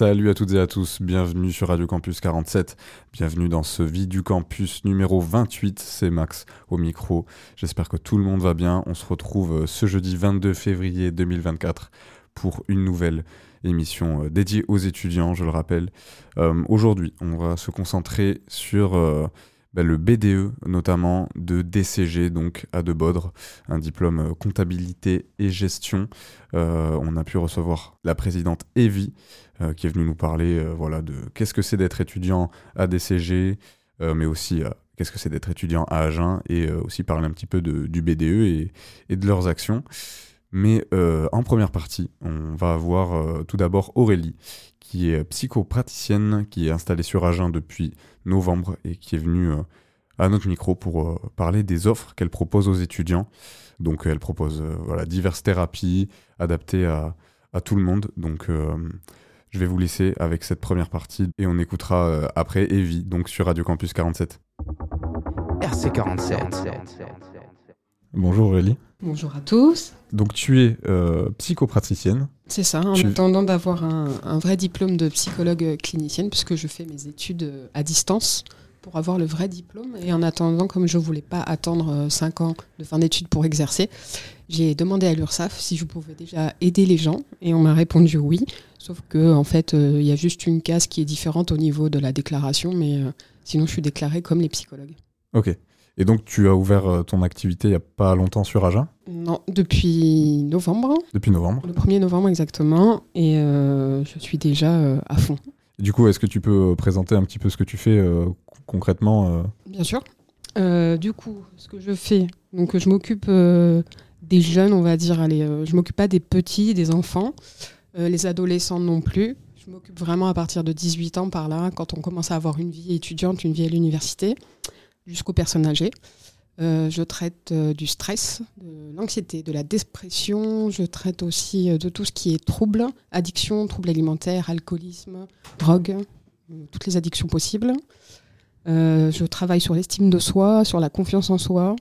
Salut à toutes et à tous, bienvenue sur Radio Campus 47, bienvenue dans ce Vie du Campus numéro 28, c'est Max au micro, j'espère que tout le monde va bien, on se retrouve euh, ce jeudi 22 février 2024 pour une nouvelle émission euh, dédiée aux étudiants, je le rappelle. Euh, aujourd'hui, on va se concentrer sur bah, le BDE, notamment de DCG, donc à De Bodre, un diplôme comptabilité et gestion. on a pu recevoir la présidente Evie, euh, qui est venu nous parler euh, voilà, de qu'est-ce que c'est d'être étudiant à DCG, euh, mais aussi qu'est-ce que c'est d'être étudiant à Agen, et aussi parler un petit peu du BDE et, de leurs actions. Mais en première partie, on va avoir tout d'abord Aurélie, qui est psychopraticienne, qui est installée sur Agen depuis novembre et qui est venue à notre micro pour parler des offres qu'elle propose aux étudiants. Donc elle propose voilà, diverses thérapies adaptées à, à, tout le monde. Donc je vais vous laisser avec cette première partie et on écoutera euh, après Evie, donc sur Radio Campus 47. RC47. Bonjour Aurélie. Bonjour à tous. Donc tu es euh, psychopraticienne. C'est ça, en attendant d'avoir un, vrai diplôme de psychologue clinicienne, puisque je fais mes études euh, à distance pour avoir le vrai diplôme. Et en attendant, comme je ne voulais pas attendre 5 ans de fin d'études pour exercer, j'ai demandé à l'URSSAF si je pouvais déjà aider les gens. Et on m'a répondu oui. Sauf que en fait, euh, il y a juste une case qui est différente au niveau de la déclaration, mais euh, sinon je suis déclarée comme les psychologues. Ok. Et donc tu as ouvert euh, ton activité il n'y a pas longtemps sur Agen? Non, depuis novembre. Depuis novembre Le 1er novembre exactement, et je suis déjà à fond. du coup, est-ce que tu peux présenter un petit peu ce que tu fais concrètement Bien sûr. du coup, ce que je fais, donc je m'occupe des jeunes, on va dire, allez, je m'occupe pas des petits, des enfants. Euh, les adolescents non plus. Je m'occupe vraiment à partir de 18 ans par là, quand on commence à avoir une vie étudiante, une vie à l'université, jusqu'aux personnes âgées. Euh, je traite euh, du stress, de l'anxiété, de la dépression. Je traite aussi de tout ce qui est troubles, addiction, troubles alimentaires, alcoolisme, drogue, toutes les addictions possibles. je travaille sur l'estime de soi, sur la confiance en soi,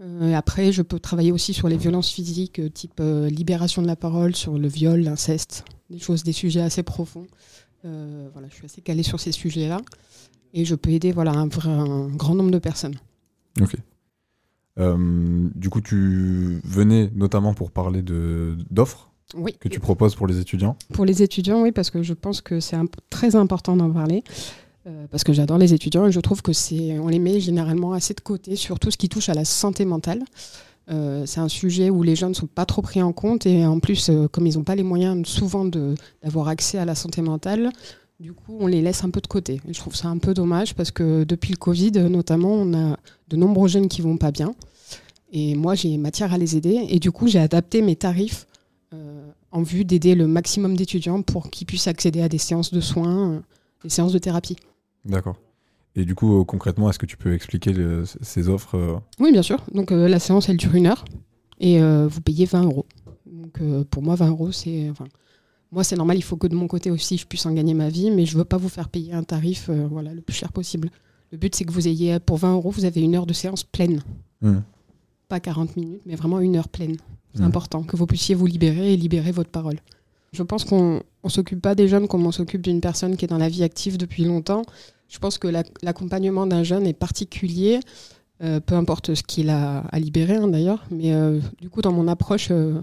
euh, après, je peux travailler aussi sur les violences physiques, euh, type euh, libération de la parole, sur le viol, l'inceste, des choses, des sujets assez profonds. je suis assez calée sur ces sujets-là. Et je peux aider voilà, un, grand nombre de personnes. Ok. du coup, tu venais notamment pour parler d'offres oui. que tu proposes pour les étudiants Pour les étudiants, oui, parce que je pense que c'est très important d'en parler. Euh, parce que j'adore les étudiants et je trouve que c'est on les met généralement assez de côté sur tout ce qui touche à la santé mentale. Euh, c'est un sujet où les jeunes ne sont pas trop pris en compte et en plus, euh, comme ils n'ont pas les moyens souvent d'avoir accès à la santé mentale, du coup, on les laisse un peu de côté. je trouve ça un peu dommage parce que depuis le Covid, notamment, on a de nombreux jeunes qui vont pas bien. Et moi, j'ai matière à les aider. Et du coup, j'ai adapté mes tarifs en vue d'aider le maximum d'étudiants pour qu'ils puissent accéder à des séances de soins, des séances de thérapie. D'accord. Et du coup, euh, concrètement, est-ce que tu peux expliquer ces offres euh Oui, bien sûr. Donc euh, la séance, elle dure une heure et vous payez 20 euros. Donc pour moi, 20 euros, c'est... Enfin, moi, c'est normal, il faut que de mon côté aussi, je puisse en gagner ma vie, mais je ne veux pas vous faire payer un tarif voilà, le plus cher possible. Le but, c'est que vous ayez, pour 20 euros, vous avez une heure de séance pleine. Mmh. Pas 40 minutes, mais vraiment une heure pleine. C'est mmh. important, que vous puissiez vous libérer et libérer votre parole. Je pense qu'on ne s'occupe pas des jeunes comme on s'occupe d'une personne qui est dans la vie active depuis longtemps. Je pense que l'accompagnement d'un jeune est particulier, euh, peu importe ce qu'il a à libérer hein, d'ailleurs. Mais euh, du coup, dans mon approche, euh,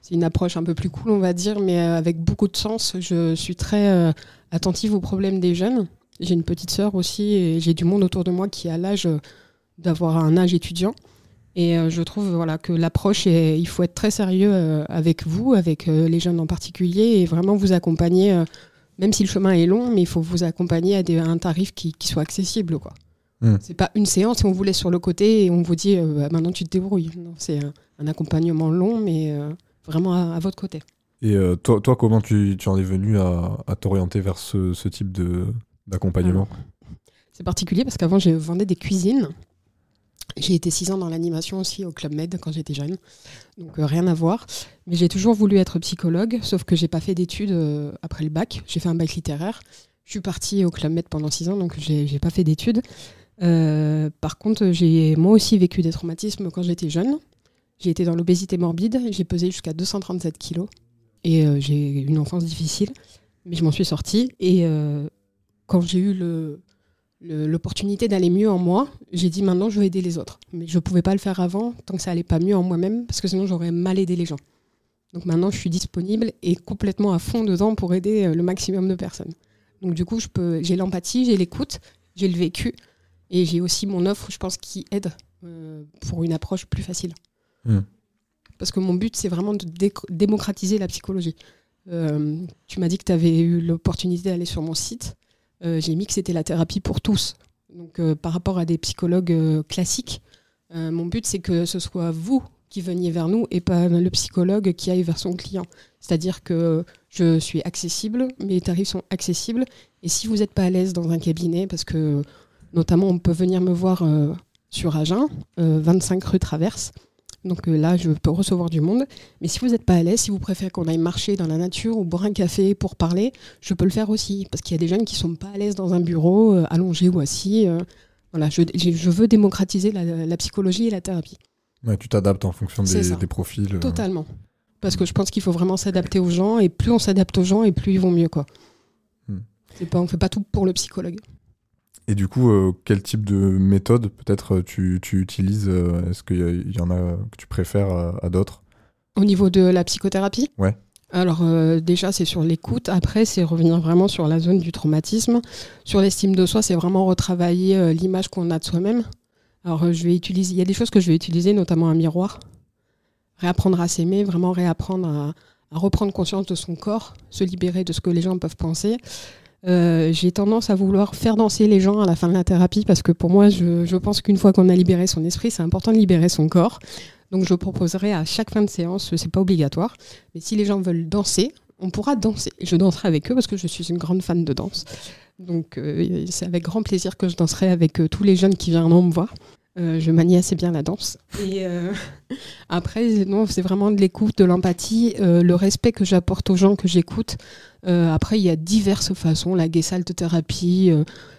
c'est une approche un peu plus cool, on va dire, mais avec beaucoup de sens. Je suis très attentive aux problèmes des jeunes. J'ai une petite sœur aussi et j'ai du monde autour de moi qui a l'âge d'avoir un âge étudiant. Et je trouve voilà, que l'approche, il faut être très sérieux avec vous, avec les jeunes en particulier, et vraiment vous accompagner même si le chemin est long, mais il faut vous accompagner à, un tarif qui, soit accessible. quoi. Hmm. C'est pas une séance où on vous laisse sur le côté et on vous dit euh, bah, maintenant tu te débrouilles. C'est un, accompagnement long, mais euh, vraiment à, votre côté. Et euh, toi, toi, comment tu, tu en es venu à, à t'orienter vers ce, ce type d'accompagnement? C'est particulier parce qu'avant, je vendais des cuisines. J'ai été six ans dans l'animation aussi au Club Med quand j'étais jeune. Donc euh, rien à voir. Mais j'ai toujours voulu être psychologue, sauf que j'ai pas fait d'études euh, après le bac. J'ai fait un bac littéraire. Je suis partie au Club Med pendant six ans, donc j'ai j'ai pas fait d'études. Par contre, j'ai moi aussi vécu des traumatismes quand j'étais jeune. J'ai été dans l'obésité morbide. J'ai pesé jusqu'à 237 kilos. Et euh, j'ai eu une enfance difficile. Mais je m'en suis sortie. Et euh, quand j'ai eu l'opportunité d'aller mieux en moi, j'ai dit maintenant je veux aider les autres. Mais je ne pouvais pas le faire avant tant que ça allait pas mieux en moi-même parce que sinon j'aurais mal aidé les gens. Donc maintenant je suis disponible et complètement à fond dedans pour aider euh, le maximum de personnes. Donc du coup je peux, j'ai l'empathie, j'ai l'écoute, j'ai le vécu et j'ai aussi mon offre, je pense, qui aide pour une approche plus facile. Hmm. Parce que mon but c'est vraiment de dé- démocratiser la psychologie. Euh, tu m'as dit que tu avais eu l'opportunité d'aller sur mon site. Euh, j'ai mis que c'était la thérapie pour tous. Donc, euh, par rapport à des psychologues classiques, mon but, c'est que ce soit vous qui veniez vers nous et pas le psychologue qui aille vers son client. C'est-à-dire que je suis accessible, mes tarifs sont accessibles. Et si vous n'êtes pas à l'aise dans un cabinet, parce que notamment, on peut venir me voir sur Agen, euh, 25 rue Traverse. Donc euh, là, je peux recevoir du monde. Mais si vous n'êtes pas à l'aise, si vous préférez qu'on aille marcher dans la nature ou boire un café pour parler, je peux le faire aussi. Parce qu'il y a des jeunes qui sont pas à l'aise dans un bureau, euh, allongé ou assis. euh, voilà, je, je veux démocratiser la, la psychologie et la thérapie. Ouais, Tu t'adaptes en fonction des, profils. euh. Totalement. Parce que je pense qu'il faut vraiment s'adapter aux gens. Et plus on s'adapte aux gens, et plus ils vont mieux. Quoi. Hmm. Pas, on fait pas tout pour le psychologue. Et du coup, euh, quel type de méthode peut-être euh, tu, tu utilises euh, Est-ce qu'il y, y en a que tu préfères à, à d'autres? Au niveau de la psychothérapie? Ouais. Alors euh, déjà c'est sur l'écoute, après c'est revenir vraiment sur la zone du traumatisme. Sur l'estime de soi, c'est vraiment retravailler l'image qu'on a de soi-même. Alors je vais utiliser, il y a des choses que je vais utiliser, notamment un miroir. Réapprendre à s'aimer, vraiment réapprendre à, à reprendre conscience de son corps, se libérer de ce que les gens peuvent penser. Euh, J'ai tendance à vouloir faire danser les gens à la fin de la thérapie parce que pour moi, je, pense qu'une fois qu'on a libéré son esprit, c'est important de libérer son corps. Donc je proposerai à chaque fin de séance, c'est pas obligatoire, mais si les gens veulent danser, on pourra danser. Je danserai avec eux parce que je suis une grande fan de danse. Donc euh, c'est avec grand plaisir que je danserai avec euh, tous les jeunes qui viendront me voir. Euh, je manie assez bien la danse. Euh, après, non, c'est vraiment de l'écoute, de l'empathie, euh, le respect que j'apporte aux gens que j'écoute. Après, il y a diverses façons, la gestalt thérapie,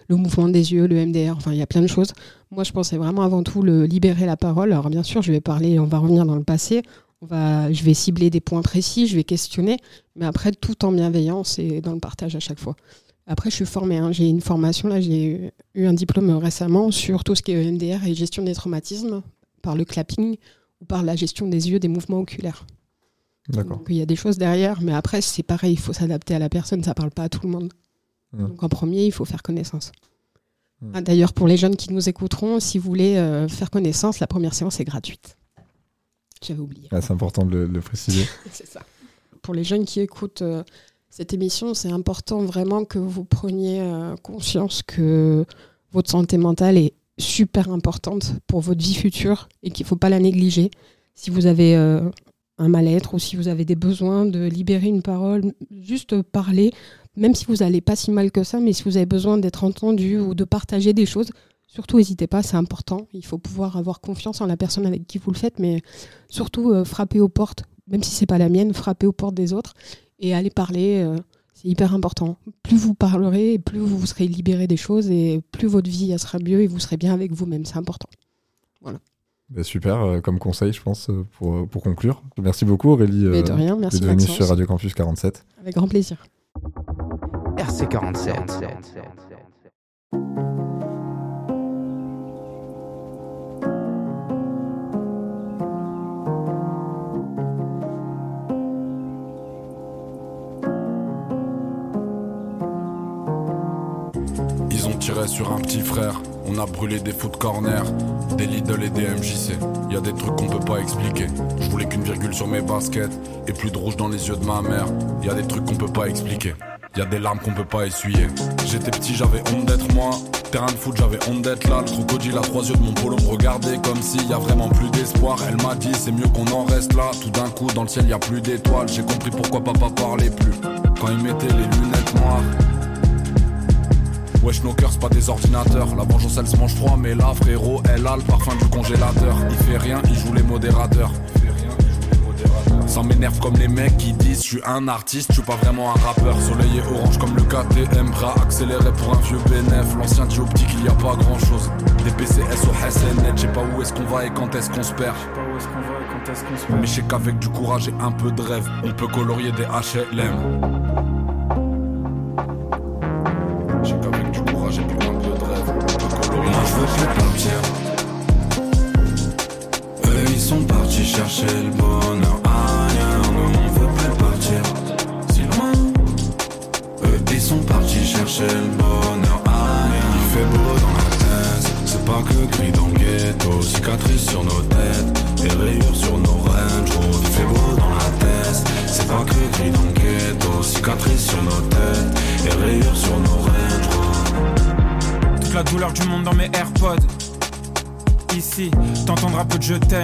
le mouvement des yeux, le MDR, enfin, il y a plein de choses. Moi, je pensais vraiment avant tout le libérer la parole. Alors, bien sûr, je vais parler, on va revenir dans le passé. On va, je vais cibler des points précis, je vais questionner, mais après, tout en bienveillance et dans le partage à chaque fois. Après, je suis formée, hein. j'ai une formation, là, j'ai eu un diplôme récemment sur tout ce qui est EMDR et gestion des traumatismes par le clapping ou par la gestion des yeux, des mouvements oculaires. D'accord. Il y a des choses derrière, mais après, c'est pareil, il faut s'adapter à la personne, ça parle pas à tout le monde. Mm. Donc en premier, il faut faire connaissance. Mm. Ah, D'ailleurs, pour les jeunes qui nous écouteront, si vous voulez euh, faire connaissance, la première séance est gratuite. J'avais oublié. Ah, c'est important de le, de le préciser. C'est ça. Pour les jeunes qui écoutent euh, cette émission, c'est important vraiment que vous preniez euh, conscience que votre santé mentale est super importante pour votre vie future et qu'il ne faut pas la négliger. Si vous avez euh, un mal-être ou si vous avez des besoins de libérer une parole, juste parler, même si vous n'allez pas si mal que ça, mais si vous avez besoin d'être entendu ou de partager des choses, surtout n'hésitez pas, c'est important. Il faut pouvoir avoir confiance en la personne avec qui vous le faites, mais surtout euh, frapper aux portes, même si c'est pas la mienne, frapper aux portes des autres et aller parler. Euh, c'est hyper important. Plus vous parlerez, plus vous serez libéré des choses et plus votre vie sera mieux et vous serez bien avec vous-même. C'est important. Voilà. Bah, super euh, comme conseil, je pense, euh, pour, pour conclure. Merci beaucoup, Aurélie. Mais de rien, merci. Sur Radio Campus 47. Avec grand plaisir. RC47. 47. tirait sur un petit frère. On a brûlé des foot corner, des Lidl et des MJC. Y a des trucs qu'on peut pas expliquer. Je voulais qu'une virgule sur mes baskets et plus de rouge dans les yeux de ma mère. Y a des trucs qu'on peut pas expliquer. Y a des larmes qu'on peut pas essuyer. J'étais petit, j'avais honte d'être moi. Terrain de foot, j'avais honte d'être là. Le crocodile à trois yeux de mon polo me regardait comme s'il y a vraiment plus d'espoir. Elle m'a dit, c'est mieux qu'on en reste là. Tout d'un coup, dans le ciel, y a plus d'étoiles. J'ai compris pourquoi papa parlait plus. Quand il mettait les lunettes noires. Wesh, nos cœurs, c'est pas des ordinateurs. La vengeance, elle se mange froid, mais là, frérot, elle a le parfum du congélateur. Il fait rien, il joue les modérateurs. Ça m'énerve comme les mecs qui disent Je suis un artiste, je suis pas vraiment un rappeur. Soleil et orange comme le KTM Bras accéléré pour un vieux bénéf. L'ancien dioptique il y a pas grand chose Des PCS au SNL Je sais pas où est-ce qu'on va et quand est-ce qu'on se perd. Mais je sais qu'avec du courage et un peu de rêve On peut colorier des HLM Je sais qu'avec je t'aime.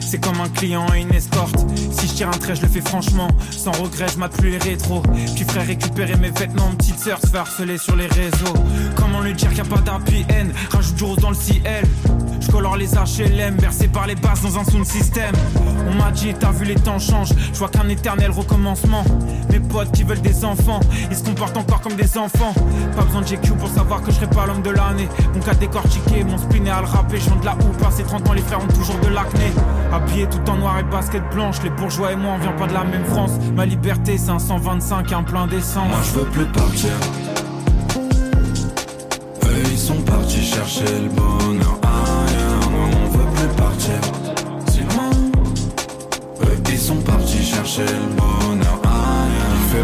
C'est comme un client et une escorte. Si je tire un trait, je le fais franchement. Sans regret, je plus les rétros. Puis frère, récupérer mes vêtements. Petite sœur se fait harceler sur les réseaux. Comment lui dire qu'il n'y a pas d'appui haine Rajoute du rose dans le ciel. Je colore les HLM, bercé par les basses dans un sound system. On m'a dit, t'as vu les temps changent. Je vois qu'un éternel recommencement. Mes potes qui veulent des enfants, ils se comportent encore comme des enfants. Pas besoin de GQ pour savoir que je serai pas l'homme de l'année. Mon cas décortiqué, mon spin est à le rapper. Je de la ou passé 30 ans, les frères ont toujours de l'acné. Habillé tout en noir et basket blanche, les bourgeois et moi on vient pas de la même France. Ma liberté, c'est un 125 et un plein d'essence. Moi je veux plus partir. Eux ils sont partis chercher le bonheur Il fait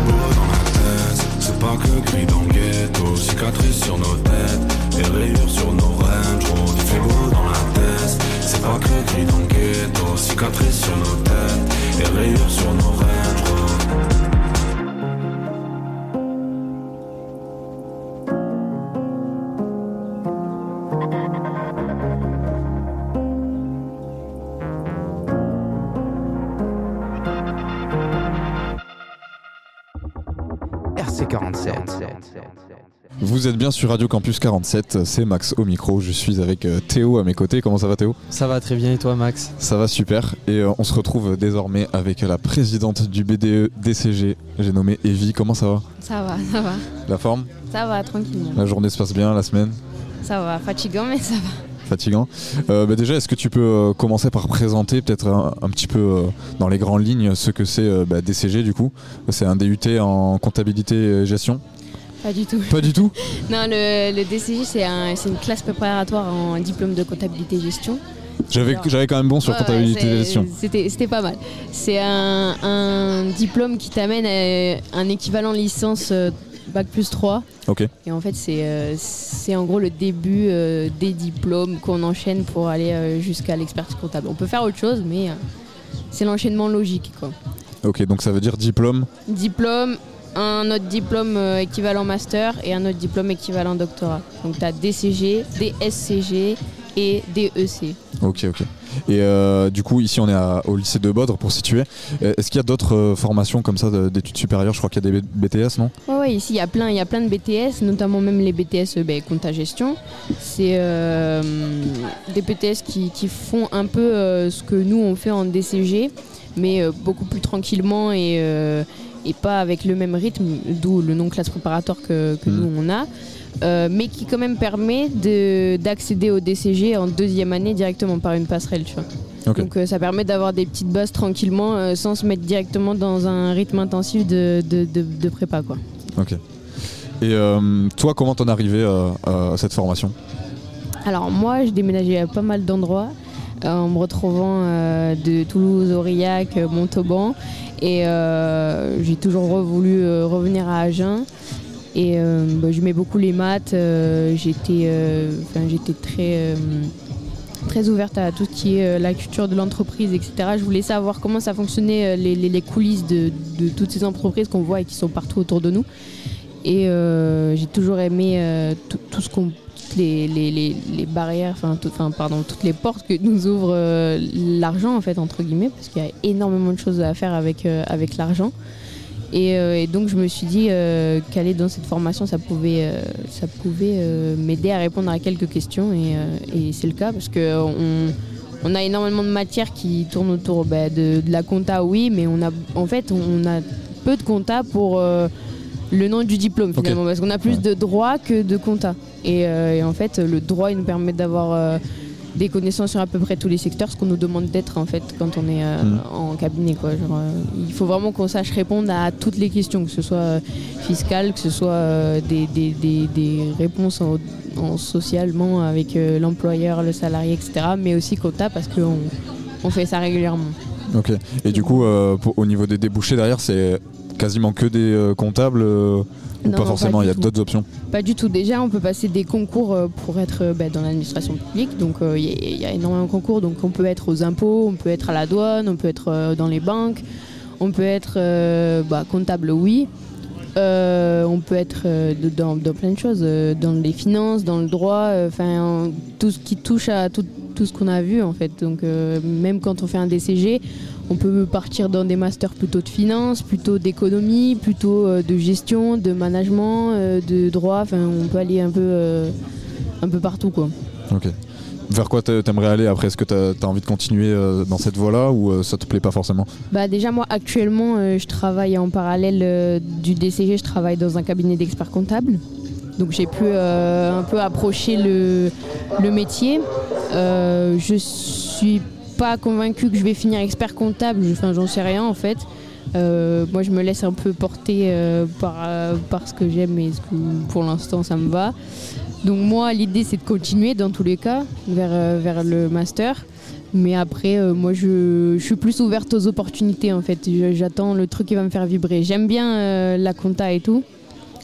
beau dans la tête. C'est pas que gris dans le ghetto. Cicatrices sur nos têtes. Et rayures sur nos road. Il fait beau dans la tête. C'est pas que gris dans le ghetto. Cicatrices sur nos têtes. Et rayures sur nos range Vous êtes bien sur Radio Campus 47, c'est Max au micro, je suis avec euh, Théo à mes côtés. Comment ça va Théo? Ça va très bien et toi Max? Ça va super et euh, on se retrouve désormais avec la présidente du BDE DCG, j'ai nommé Evie. Comment ça va? Ça va, ça va. La forme? Ça va, tranquillement. La journée se passe bien, la semaine? Ça va, fatigant, mais ça va. Fatigant. Euh, bah déjà, est-ce que tu peux euh, commencer par présenter peut-être un, un petit peu euh, dans les grandes lignes ce que c'est euh, bah, DCG du coup? C'est un DUT en comptabilité et gestion? Pas du tout. Pas du tout Non, le, le DCG, c'est un, c'est une classe préparatoire en diplôme de comptabilité et gestion. J'avais quand même bon sur Ouais, comptabilité ouais, et c'est- gestion. C'était pas mal. C'est un, un diplôme qui t'amène à un équivalent licence euh, Bac plus 3. Ok. Et en fait, c'est euh, c'est en gros le début euh, des diplômes qu'on enchaîne pour aller euh, jusqu'à l'expertise comptable. On peut faire autre chose, mais euh, c'est l'enchaînement logique. Quoi. Ok, donc ça veut dire diplôme. diplôme, un autre diplôme euh, équivalent master et un autre diplôme équivalent doctorat. Donc tu as DCG, DSCG et DEC. Ok, ok. Et euh, du coup, ici, on est à- au lycée de Bodre pour situer. Euh, Est-ce qu'il y a d'autres euh, formations comme ça de- d'études supérieures? Je crois qu'il y a des BTS, non? Ouais, ici il y a plein, il y a plein de BTS, notamment même les BTS ben, compta gestion. C'est euh, des BTS qui, qui font un peu ce que nous on fait en DCG, mais beaucoup plus tranquillement et, et pas avec le même rythme, d'où le nom classe préparatoire que, que Mhm. nous on a. Euh, mais qui quand même permet de- d'accéder au DCG en deuxième année directement par une passerelle. Tu vois. Donc euh, ça permet d'avoir des petites bases tranquillement euh, sans se mettre directement dans un rythme intensif de, de, de- de prépa. Quoi. Ok. Et toi, comment t'en es arrivé à cette formation? Alors moi, j'ai déménagé à pas mal d'endroits en me retrouvant de Toulouse, Aurillac, Montauban. Et euh, j'ai toujours voulu euh, revenir à Agen. Et euh, bah, j'aimais beaucoup les maths. j'étais, très, très ouverte à tout ce qui est la culture de l'entreprise, etc. Je voulais savoir comment ça fonctionnait, les, les- coulisses de, toutes ces entreprises qu'on voit et qui sont partout autour de nous. Et j'ai toujours aimé tout ce qu'on toutes les, les, les, barrières, enfin, tout- pardon, toutes les portes que nous ouvre euh, l'argent, en fait, entre guillemets, parce qu'il y a énormément de choses à faire avec, euh, avec l'argent. Et, euh, et donc, je me suis dit qu'aller dans cette formation, ça pouvait, ça pouvait m'aider à répondre à quelques questions. Et, et c'est le cas, parce que on, on a énormément de matières qui tournent autour bah, de, de la compta, oui, mais on a, en fait, on a peu de compta pour le nom du diplôme, finalement, parce qu'on a plus Ouais. de droit que de compta. Et, euh, et en fait, le droit, il nous permet d'avoir euh, des connaissances sur à peu près tous les secteurs, ce qu'on nous demande d'être en fait quand on est euh, Mhm. en cabinet. Quoi. Genre, il faut vraiment qu'on sache répondre à toutes les questions, que ce soit fiscales, que ce soit des, des- des- des réponses en, en socialement avec l'employeur, le salarié, etc. Mais aussi compta parce qu'on on fait ça régulièrement. Ok. Et du coup, pour- au niveau des débouchés derrière, c'est quasiment que des euh, comptables euh, ou pas non, forcément Il y a d'autres options. Pas du tout. Déjà, on peut passer des concours euh, pour être bah, dans l'administration publique. Donc, il y, a- il y a énormément de concours. Donc, on peut être aux impôts, on peut être à la douane, on peut être dans les banques, on peut être bah, comptable, oui. Euh, on peut être euh, dans, dans plein de choses, euh, dans les finances, dans le droit, enfin tout ce qui touche à tout, tout ce qu'on a vu en fait. Donc même quand on fait un DCG, on peut partir dans des masters plutôt de finance, plutôt d'économie, plutôt euh, de gestion, de management, euh, de droit. Enfin, on peut aller un peu, euh, un peu partout quoi. Ok. Vers quoi t'a- t'aimerais aller après? Est-ce que t'as as envie de continuer dans cette voie-là ou ça te plaît pas forcément? Bah déjà moi actuellement je travaille en parallèle du DCG, je travaille dans un cabinet d'experts comptables. Donc j'ai pu euh, un peu approcher le, le métier. Euh, je suis pas convaincue que je vais finir expert comptable, enfin j'en sais rien en fait. Euh, moi je me laisse un peu porter euh, par, euh, par ce que j'aime et ce que pour l'instant ça me va. Donc moi l'idée c'est de continuer dans tous les cas vers, vers le master. Mais après, moi, je, je suis plus ouverte aux opportunités, en fait. J'attends le truc qui va me faire vibrer. J'aime bien la compta et tout.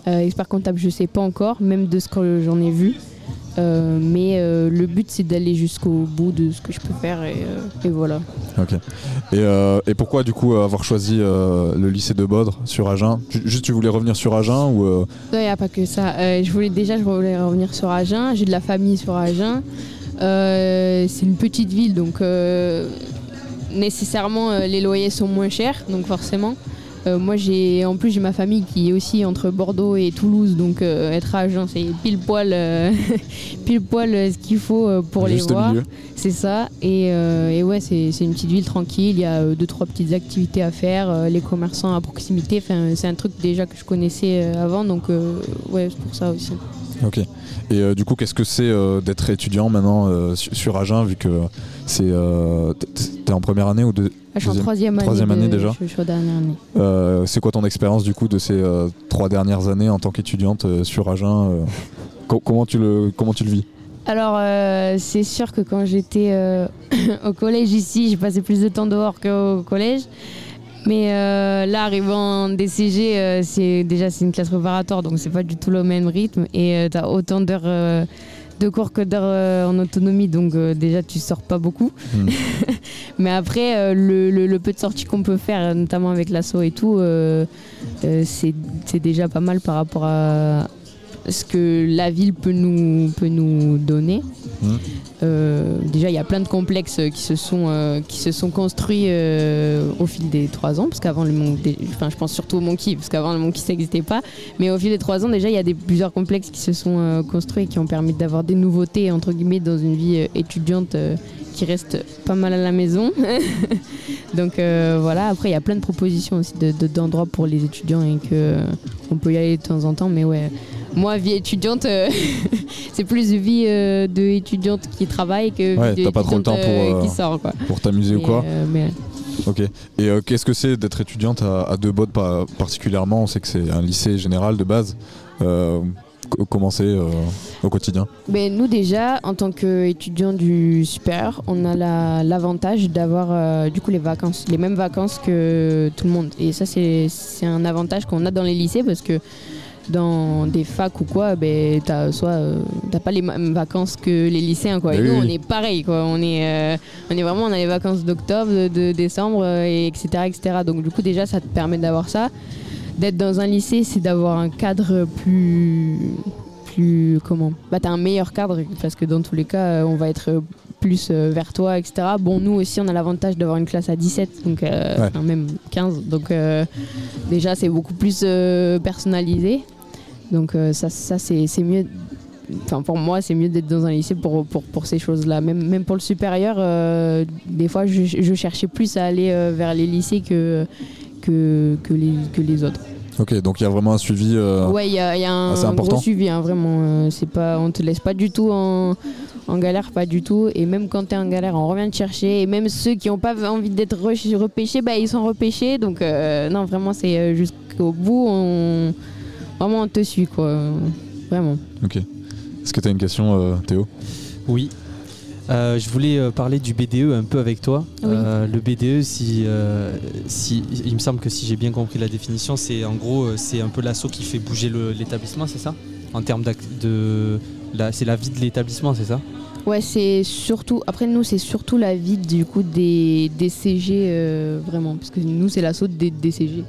Expert comptable, je sais pas encore, même de ce que j'en ai vu. Euh, mais euh, le but, c'est d'aller jusqu'au bout de ce que je peux faire. Et, euh, et voilà. Ok. Et, et pourquoi du coup avoir choisi le lycée de Bodre sur Agen? Ju- Juste tu voulais revenir sur Agen ou Non, il n'y a pas que ça. Je voulais déjà, je voulais revenir sur Agen. J'ai de la famille sur Agen. C'est une petite ville, donc nécessairement les loyers sont moins chers, donc forcément. Euh, moi, j'ai en plus j'ai ma famille qui est aussi entre Bordeaux et Toulouse, donc euh, être à Agen, c'est pile poil, euh, pile poil ce qu'il faut pour juste les voir. C'est ça. Et, et ouais, c'est c'est une petite ville tranquille. Il y a deux, trois petites activités à faire. les commerçants à proximité. Enfin, c'est un truc déjà que je connaissais avant. Donc, ouais, c'est pour ça aussi. Ok. Et euh, du coup, qu'est-ce que c'est euh, d'être étudiant maintenant euh, su- sur Agen vu que c'est t'es en première année ou deux je suis en troisième année. de- déjà? Je, suis en dernière année. C'est quoi ton expérience du coup de ces trois dernières années en tant qu'étudiante sur Agen co- Comment tu le comment tu le vis? Alors, euh, c'est sûr que quand j'étais euh, au collège ici, j'ai passé plus de temps dehors qu'au collège. Mais euh, là, arrivant en DCG, euh, c'est déjà c'est une classe préparatoire, donc c'est pas du tout le même rythme. Et tu as autant d'heures euh, de cours que d'heures euh, en autonomie, donc euh, déjà tu sors pas beaucoup. Hmm. Mais après, euh, le, le- le peu de sorties qu'on peut faire, notamment avec l'assaut et tout, euh, euh, c'est déjà pas mal par rapport à ce que la ville peut nous, peut nous donner. Mhm. Euh, déjà, il y a plein de complexes qui se sont, euh, qui se sont construits euh, au fil des trois ans, parce qu'avant le Monkey, enfin, je pense surtout au Monkey, parce qu'avant le Monkey ça n'existait pas, mais au fil des trois ans, déjà, il y a des, plusieurs complexes qui se sont construits et qui ont permis d'avoir des nouveautés entre guillemets dans une vie étudiante qui reste pas mal à la maison. Donc euh, voilà, après il y a plein de propositions aussi de- de- d'endroits pour les étudiants et que euh, on peut y aller de temps en temps, mais ouais. Moi, vie étudiante, euh, c'est plus vie de étudiante qui travaille que Ouais, vie t'as pas trop le temps pour, qui sort quoi. pour t'amuser ou quoi mais- Ok. Et qu'est-ce que c'est d'être étudiante à, à Deux Bottes pa- particulièrement? On sait que c'est un lycée général de base. Co- comment c'est euh, au quotidien Ben, nous déjà, en tant qu'étudiants du supérieur, on a la- l'avantage d'avoir euh, du coup les vacances, les mêmes vacances que tout le monde. Et ça, c'est un avantage qu'on a dans les lycées parce que dans des facs ou quoi, ben, t'as soit euh, t'as pas les mêmes vacances que les lycéens quoi. Et Oui, nous, on est pareil quoi. On est, euh, on est vraiment, on a les vacances d'octobre, de, de décembre, euh, et etc., etc. Donc du coup déjà, ça te permet d'avoir ça. D'être dans un lycée, c'est d'avoir un cadre plus plus comment? Bah t'as un meilleur cadre parce que dans tous les cas, euh, on va être euh, plus euh, vers toi, etc. Bon, nous aussi, on a l'avantage d'avoir une classe à 17, donc euh, Ouais. enfin, même 15. Donc euh, déjà, c'est beaucoup plus euh, personnalisé. Donc ça, ça c'est mieux. Enfin, pour moi, c'est mieux d'être dans un lycée pour, pour, pour ces choses-là. Même, même pour le supérieur, des fois, je, je cherchais plus à aller vers les lycées que, que, que, les, que les autres. Ok, donc il y a vraiment un suivi. euh, Ouais, il y a, il y a un, assez important. gros suivi, hein, vraiment. euh, c'est pas, on te laisse pas du tout en, en galère, pas du tout. Et même quand tu es en galère, on revient te chercher. Et même ceux qui n'ont pas envie d'être re- repêchés, bah, ils sont repêchés. Donc, euh, non, vraiment, c'est jusqu'au bout. On, vraiment, on te suit, quoi. Vraiment. Ok. Est-ce que tu as une question, euh, Théo? Oui. Euh, je voulais euh, parler du BDE un peu avec toi. Oui. Euh, le BDE, si, si, il me semble que si j'ai bien compris la définition, c'est en gros c'est un peu l'assaut qui fait bouger l'établissement, c'est ça? En termes de, c'est la vie de l'établissement, c'est ça? Ouais, c'est surtout. Après, nous, c'est surtout la vie du coup des, des CG, euh, vraiment. Parce que nous, c'est l'assaut des, des CG.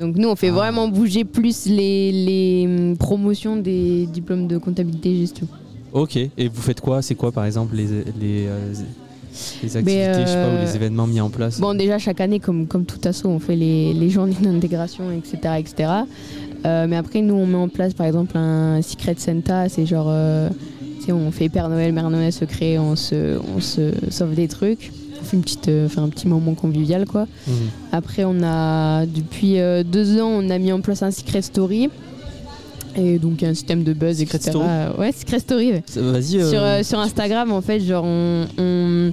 Donc, nous, on fait Ah. vraiment bouger plus les, les hum, promotions des diplômes de comptabilité et gestion. Ok. Et vous faites quoi? C'est quoi par exemple les, les, euh, les activités, Mais, je sais pas, ou euh, les événements mis en place? Bon, déjà, chaque année, comme, comme tout assaut, on fait les, les journées d'intégration, etc. etc. Euh, mais après, nous, on met en place, par exemple, un Secret Santa. C'est genre, euh, on fait Père Noël, Mère Noël secret, on se, on se sauve des trucs. On fait, une petite, euh, un petit moment convivial, quoi. Mhm. Après, on a, depuis euh, deux ans, on a mis en place un Secret Story. Et donc, un système de buzz, Secret etc. Story Ouais, Secret Story, ouais. Vas-y. euh, Sur, euh, sur Instagram, en fait, genre, on, on-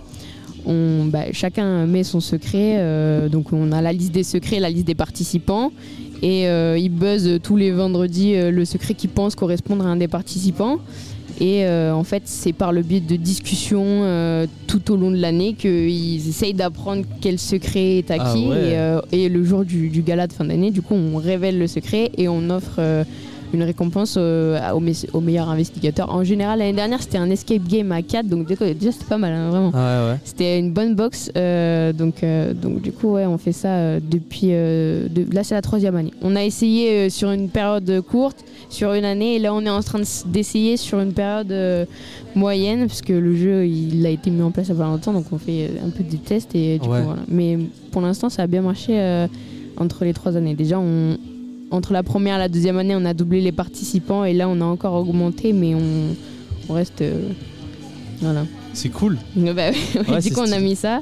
on- bah, chacun met son secret. euh, donc, on a la liste des secrets, la liste des participants. Et ils buzzent tous les vendredis le secret qu'ils pensent correspondre à un des participants. Et en fait, c'est par le biais de discussions tout au long de l'année qu'ils essayent d'apprendre quel secret est Ah acquis. ouais. et, et le jour du, du gala de fin d'année, du coup, on révèle le secret et on offre une récompense euh, au, me- au meilleur investigateur. En général, l'année dernière, c'était un escape game à 4, donc déjà, c'était pas mal, hein, vraiment. Ah ouais, ouais. C'était une bonne box, euh, donc, euh, donc du coup, ouais, on fait ça depuis. de- là, c'est la troisième année. On a essayé sur une période courte, sur une année, et là, on est en train de d'essayer sur une période moyenne, parce que le jeu, il a été mis en place il pas longtemps, donc on fait un peu des tests, et du Ouais. coup, voilà. Mais pour l'instant, ça a bien marché entre les trois années. Déjà, on, entre la première et la deuxième année, on a doublé les participants, et là, on a encore augmenté, mais on, on reste. euh, voilà. C'est cool. Bah, ouais, du c'est coup, on a stylé. mis ça.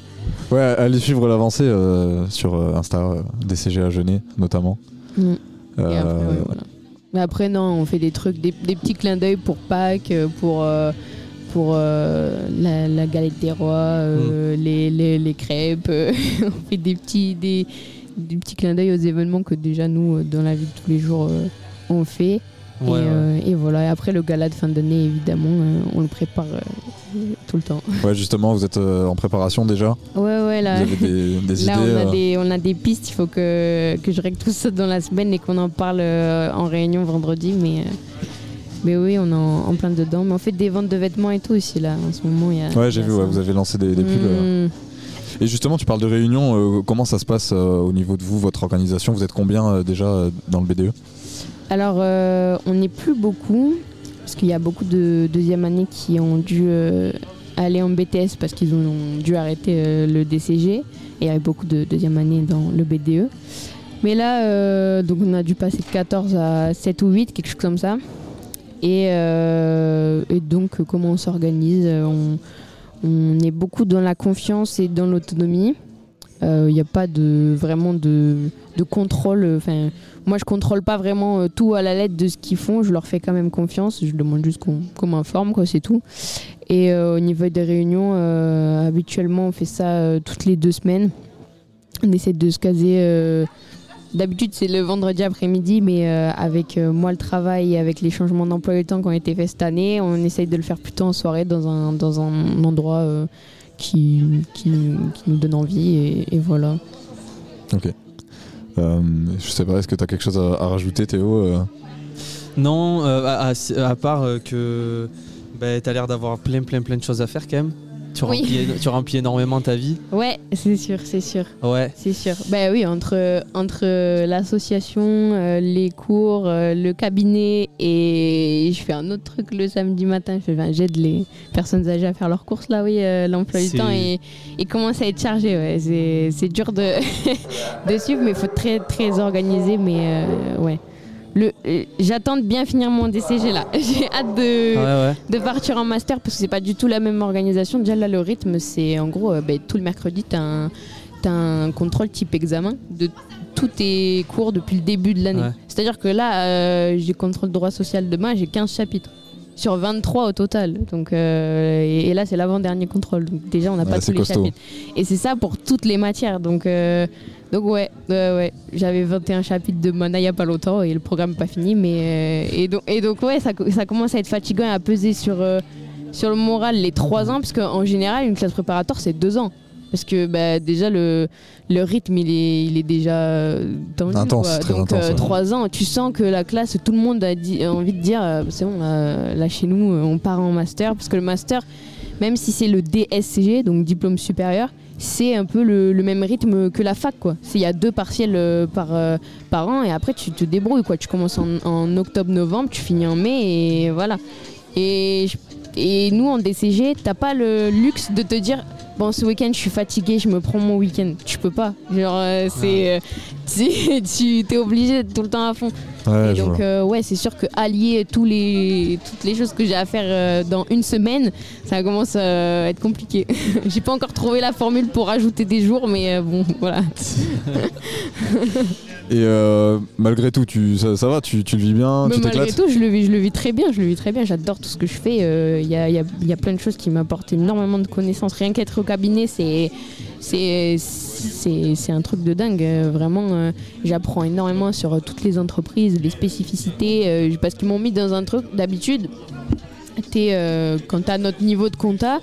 Ouais, allez suivre l'avancée euh, sur euh, Insta, euh, DCG à Genet notamment. Mm. Euh, Et après, ouais, voilà. Mais après, non, on fait des trucs, des, des petits clins d'œil pour Pâques, euh, pour, euh, pour euh, la, la galette des rois, euh, Mm. les, les, les crêpes. euh, on fait des petits, des, des petits clins d'œil aux événements que déjà nous, euh, dans la vie de tous les jours, euh, on fait. Ouais, et, ouais. euh, et voilà, et après le gala de fin d'année, évidemment, euh, on le prépare euh, tout le temps. ouais, justement, vous êtes en préparation déjà. Ouais, ouais, là. Vous avez des, des Là, idées. on a, des, on a des pistes, il faut que, que je règle tout ça dans la semaine et qu'on en parle en réunion vendredi. Mais, mais oui, on est en, en plein dedans. Mais on fait des ventes de vêtements et tout aussi, là, en ce moment. il Y a, Ouais, j'ai vu, ouais, vous avez lancé des, des pubs. Mmh. Et justement, tu parles de réunion. euh, comment ça se passe euh, au niveau de vous, votre organisation? Vous êtes combien euh, déjà dans le BDE Alors, on n'est plus beaucoup, parce qu'il y a beaucoup de deuxième année qui ont dû aller en BTS parce qu'ils ont dû arrêter le DCG. Et il y avait beaucoup de deuxième année dans le BDE. Mais là, donc on a dû passer de 14 à 7 ou 8, quelque chose comme ça. Et, donc, comment on s'organise on est beaucoup dans la confiance et dans l'autonomie. Il n'y a pas de, vraiment de, contrôle. Enfin, moi, je contrôle pas vraiment euh, tout à la lettre de ce qu'ils font. Je leur fais quand même confiance. Je demande juste qu'on m'informe, c'est tout. Et euh, au niveau des réunions, euh, habituellement, on fait ça euh, toutes les deux semaines. On essaie de se caser. D'habitude, c'est le vendredi après-midi, mais euh, avec euh, moi le travail et avec les changements d'emploi du temps qui ont été faits cette année, on essaye de le faire plutôt en soirée dans un, dans un endroit euh, qui, qui, nous- qui nous donne envie. Et, et voilà. Ok. Euh, je sais pas, est-ce que tu as quelque chose à, à rajouter, Théo Non, euh, à, à- à part euh, que bah, t'as l'air d'avoir plein, plein, plein de choses à faire quand même. Tu, Oui. remplis, tu remplis énormément ta vie. Ouais, c'est sûr, c'est sûr. Ouais. C'est sûr. Bah oui, entre, entre l'association, euh, les cours, euh, le cabinet et je fais un autre truc le samedi matin. Je fais- enfin, J'aide les personnes âgées à faire leurs courses là, oui, euh, l'emploi du temps et, et commence à être chargé. Ouais. C'est, c'est dur de, de suivre, mais il faut être très, très organisé. Mais euh, ouais. Le, euh, j'attends de bien finir mon DCG là. J'ai hâte de, Ouais, ouais. de partir en master parce que c'est pas du tout la même organisation. Déjà là, le rythme, c'est en gros, euh, ben, tout le mercredi, tu as un, t'as un contrôle type examen de tous tes cours depuis le début de l'année. Ouais. C'est-à-dire que là, euh, j'ai contrôle droit social demain, j'ai 15 chapitres. Sur 23 au total. Donc, euh, et, et là, c'est l'avant-dernier contrôle. Donc, déjà, on n'a Ouais, pas tous les costaud. chapitres. Et c'est ça pour toutes les matières. Donc, euh, donc ouais, ouais, ouais. j'avais 21 chapitres de Mana il n'y a pas longtemps et le programme n'est pas fini. Mais, euh, et, donc, et donc, ouais, ça, co- ça commence à être fatigant et à peser sur, euh, sur le moral les 3 ans. Parce qu'en général, une classe préparatoire, c'est 2 ans. Parce que bah, déjà, le, le rythme, il est, il est déjà euh, tendu. Intense, quoi. très Donc, intense, ouais. 3 ans, tu sens que la classe, tout le monde a, dit- a envie de dire euh, c'est bon, là, là, chez nous, euh, on part en master. Parce que le master, même si c'est le DSCG, donc diplôme supérieur, c'est un peu le, le même rythme que la fac. quoi. C'est- Il y a deux partiels euh, par, euh, par an et après tu te débrouilles. Quoi. Tu commences en, en octobre-novembre, tu finis en mai et voilà. Et, et nous en DCG, t'as pas le luxe de te dire bon ce week-end je suis fatigué, je me prends mon week-end. Tu peux pas. Genre euh, c'est euh, tu t'es obligé d'être tout le temps à fond. Ouais, et donc euh, ouais c'est sûr que allier tous les toutes les choses que j'ai à faire euh, dans une semaine, ça commence à être compliqué. j'ai pas encore trouvé la formule pour rajouter des jours, mais bon voilà. Et malgré tout, tu, ça, ça va, tu, tu le vis bien, Mais tu malgré tout, je le vis, je le vis très bien, je le vis très bien. J'adore tout ce que je fais. Il y, a, y a- y a plein de choses qui m'apportent énormément de connaissances. Rien qu'être au cabinet, c'est c'est un truc de dingue. Euh, Vraiment, euh, j'apprends énormément sur euh, toutes les entreprises, les spécificités, parce qu'ils m'ont mis dans un truc d'habitude. Quand tu as notre niveau de compta,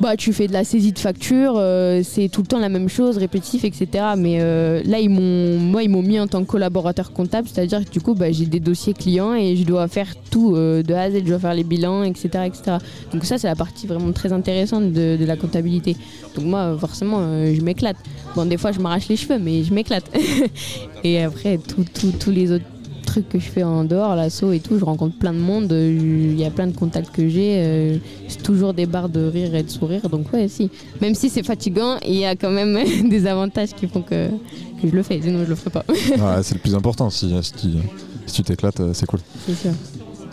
bah, tu fais de la saisie de facture, euh, c'est tout le temps la même chose, répétitif, etc. Mais euh, là, ils m'ont, moi, ils m'ont mis en tant que collaborateur comptable, c'est-à-dire que du coup, bah, j'ai des dossiers clients et je dois faire tout euh, de A à Z, je dois faire les bilans, etc. etc. Donc ça, c'est la partie vraiment très intéressante de, la comptabilité. Donc moi, forcément, je m'éclate. Bon, des fois, je m'arrache les cheveux, mais je m'éclate. et après, tout- tout- tous les autres trucs que je fais en dehors, l'assaut et tout, je rencontre plein de monde, euh, il y a plein de contacts que j'ai, euh, c'est toujours des barres de rire et de sourire, donc ouais, si. Même si c'est fatigant, il y a quand même des avantages qui font que, que je le fais, sinon je le ferais pas. Ouais, c'est le plus important. Si, si tu si tu t'éclates, euh, c'est cool. c'est sûr.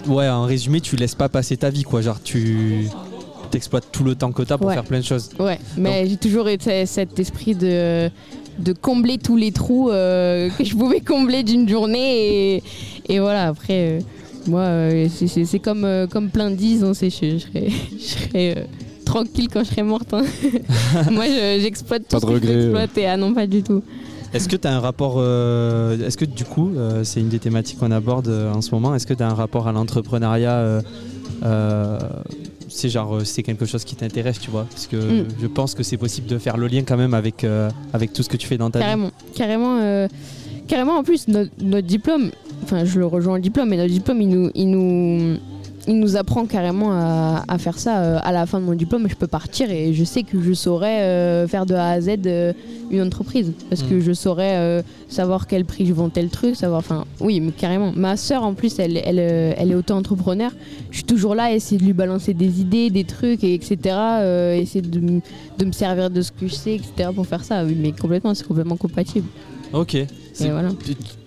Ouais, en résumé, tu laisses pas passer ta vie, quoi. Genre, tu t'exploites tout le temps que t'as pour Ouais. faire plein de choses. Ouais, mais j'ai toujours été cet esprit de, de combler tous les trous euh, que je pouvais combler d'une journée. Et, et voilà, après, euh, moi, euh, c'est- c'est c'est comme, euh, comme plein disent, on sait, je, je serais, je serais, euh, tranquille quand je serai morte. hein. moi, je- j'exploite tout Pas ce de que je peux regret, euh. exploiter. Ah non, pas du tout. Est-ce que tu as un rapport. euh, Est-ce que du coup, euh, c'est une des thématiques qu'on aborde euh, en ce moment, est-ce que tu as un rapport à l'entrepreneuriat euh, euh, c'est genre euh, c'est quelque chose qui t'intéresse tu vois parce que Mm. je pense que c'est possible de faire le lien quand même avec euh, avec tout ce que tu fais dans ta vie Carrément, carrément, euh, carrément. En plus, notre, notre diplôme, enfin, je le rejoins le diplôme, mais notre diplôme, il nous, il nous, il nous apprend carrément à, à faire ça. Euh, à la fin de mon diplôme, je peux partir et je sais que je saurais euh, faire de A à Z euh, une entreprise, parce que Mm. je saurais savoir quel prix je vends tel truc, savoir, enfin, oui, mais carrément. Ma sœur, en plus, elle, elle, elle est auto-entrepreneur. Je suis toujours là à essayer de lui balancer des idées, des trucs, et etc. essayer de, de me servir de ce que je sais, etc. pour faire ça. Oui, mais complètement, c'est complètement compatible. Ok voilà.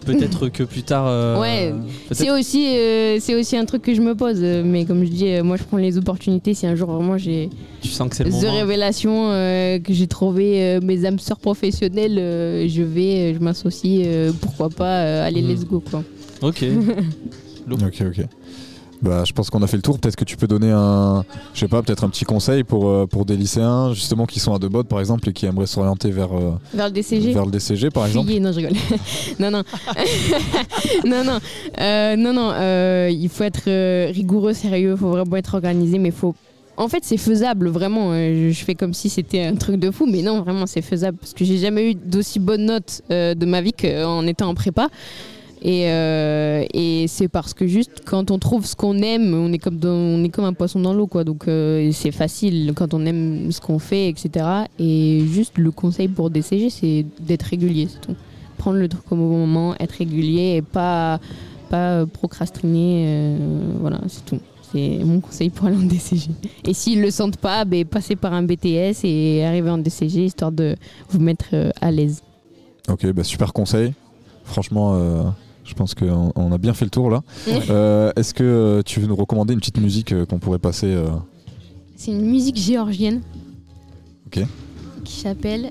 peut-être que plus tard euh, Ouais, C'est aussi, euh, c'est aussi un truc que je me pose. euh, Mais comme je dis, euh, moi je prends les opportunités. Si un jour vraiment j'ai tu sens que c'est le moment révélation, euh, que j'ai trouvé euh, mes âmes sœurs professionnelles, euh, je vais, je m'associe. euh, pourquoi pas euh, Allez, Mhm. let's go quoi. ok Ok, ok. Bah, je pense qu'on a fait le tour. Peut-être que tu peux donner un, je sais pas, peut-être un petit conseil pour, euh, pour des lycéens justement qui sont à deux bottes par exemple et qui aimeraient s'orienter vers, euh, Vers le DCG. vers le DCG par exemple. Fuyez, non, je rigole. non, non. non, non. Euh, non, non. il faut être rigoureux, sérieux. Il faut vraiment être organisé, mais faut. En fait, c'est faisable, vraiment. Euh, je fais comme si c'était un truc de fou, mais non, vraiment, c'est faisable. Parce que j'ai jamais eu d'aussi bonnes notes euh, de ma vie qu'en étant en prépa. Et, euh, et c'est parce que juste quand on trouve ce qu'on aime, on est comme, on est comme un poisson dans l'eau, quoi. Donc euh, c'est facile quand on aime ce qu'on fait, etc. Et juste le conseil pour DCG, c'est d'être régulier, c'est tout. Prendre le truc au bon moment, être régulier et pas, pas procrastiner. euh, voilà, c'est tout. C'est mon conseil pour aller en DCG. Et s'ils le sentent pas, ben, passez par un BTS et arrivez en DCG histoire de vous mettre à l'aise. Ok, bah, super conseil. Franchement, je pense qu'on on a bien fait le tour là. Euh, Est-ce que euh, tu veux nous recommander une petite musique euh, qu'on pourrait passer C'est une musique géorgienne. Ok. Qui s'appelle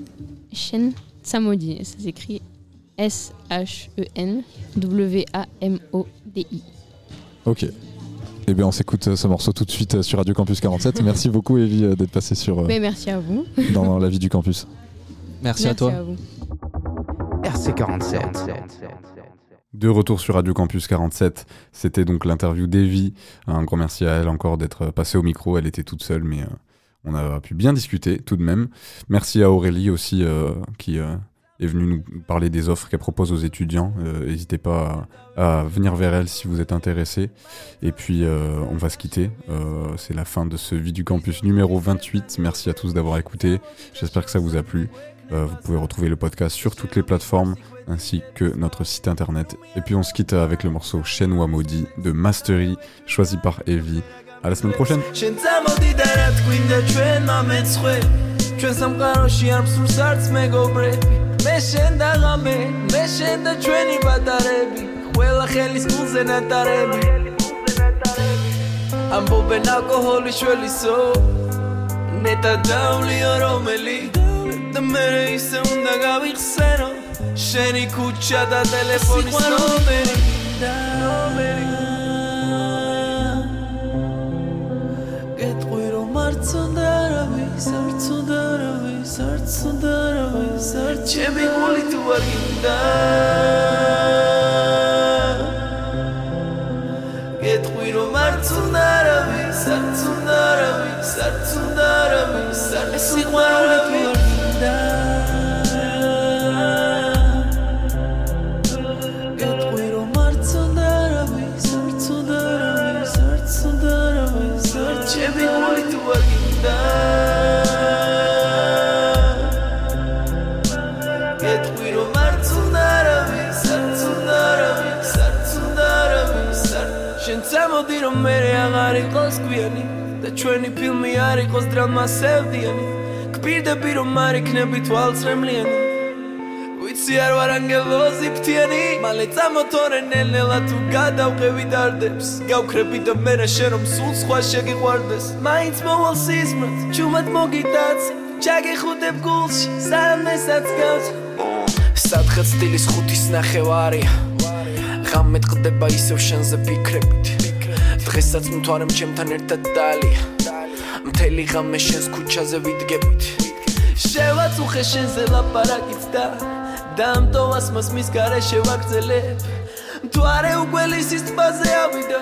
Shen Samodi. Ça s'écrit E S-H-E-N W-A-M-O-D-I. Ok. Eh bien, on s'écoute ce morceau tout de suite sur Radio Campus 47. Merci beaucoup, Evie, d'être passée sur, euh, Ben, merci à vous. dans la vie du campus. Merci, à toi. vous. RC47. De retour sur Radio Campus 47, c'était donc l'interview d'Evie. Un grand merci à elle encore d'être passée au micro. Elle était toute seule, mais euh, on a pu bien discuter tout de même. Merci à Aurélie aussi euh, qui euh, est venue nous parler des offres qu'elle propose aux étudiants. N'hésitez pas à, à venir vers elle si vous êtes intéressé. Et puis on va se quitter. C'est la fin de ce Vie du Campus numéro 28. Merci à tous d'avoir écouté. J'espère que ça vous a plu. Euh, vous pouvez retrouver le podcast sur toutes les plateformes ainsi que notre site internet. Et puis on se quitte avec le morceau Chinois maudit de Mastery, choisi par Evie. À la semaine prochaine. და მე ისე უნდა გავიხსენო შენი ქუჩა და ტელეფონის ნომერი და ნომერი. გეტყვი რომ არც უნდა არავის არც უნდა არავის არც უნდა არავის არც ჩემი გული თუ არ გინდა? გეტყვი რომ არც უნდა არავის არც უნდა არავის არც უნდა არავის ეს სიყვარული ჩვენი ფილმი არ იყოს დრამა სევდიანი. გპირდები რომ არ იქნები თვალწრემლიანი ვიცი არ ვარ ანგელოზი ფთიანი მალე წამოთორე ნელ-ნელა თუ გადავყევი დარდებს გავქრები და მე რა შენ რომ სულ სხვა შეგიყვარდეს. მაინც მოვალ სიზმრად ჩუმად მოგიტაც. ჩაგეხუტებ გულში სამ მესაც გავჭ სადღაც დილის ხუთის ნახევარია. ღამე ტყდება ისევ შენზე ფიქრებით. დღესაც მთვარემ ჩემთან ერთად დალია. მთელი ღამე შენს ქუჩაზე ვიდგებით. შევაწუხე შენზე ლაპარაკიც და დამტოვას მას მის გარეშე ვაგრძელებ მთვარე უგველისის ტბაზე ავიდა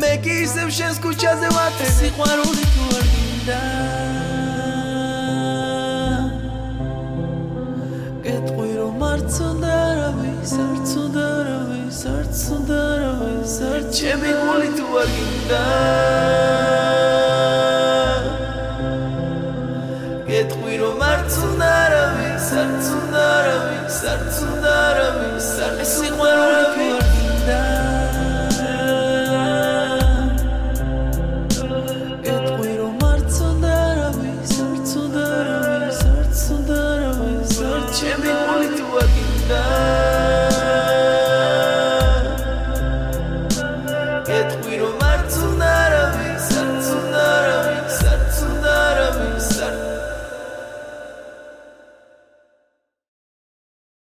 მე კი ისევ შენს ქუჩაზე ვატე სიყვარული თუ არ გინდა. გეტყვი რომ არცონ დარავი სარცონ დარავი სარც დარავე სარც ჩემი გული თუ არ გინდა? გეტყვი რომ არც უნდა არავის არც უნდა არავის არც უნდა არავის სარც სიყვარულები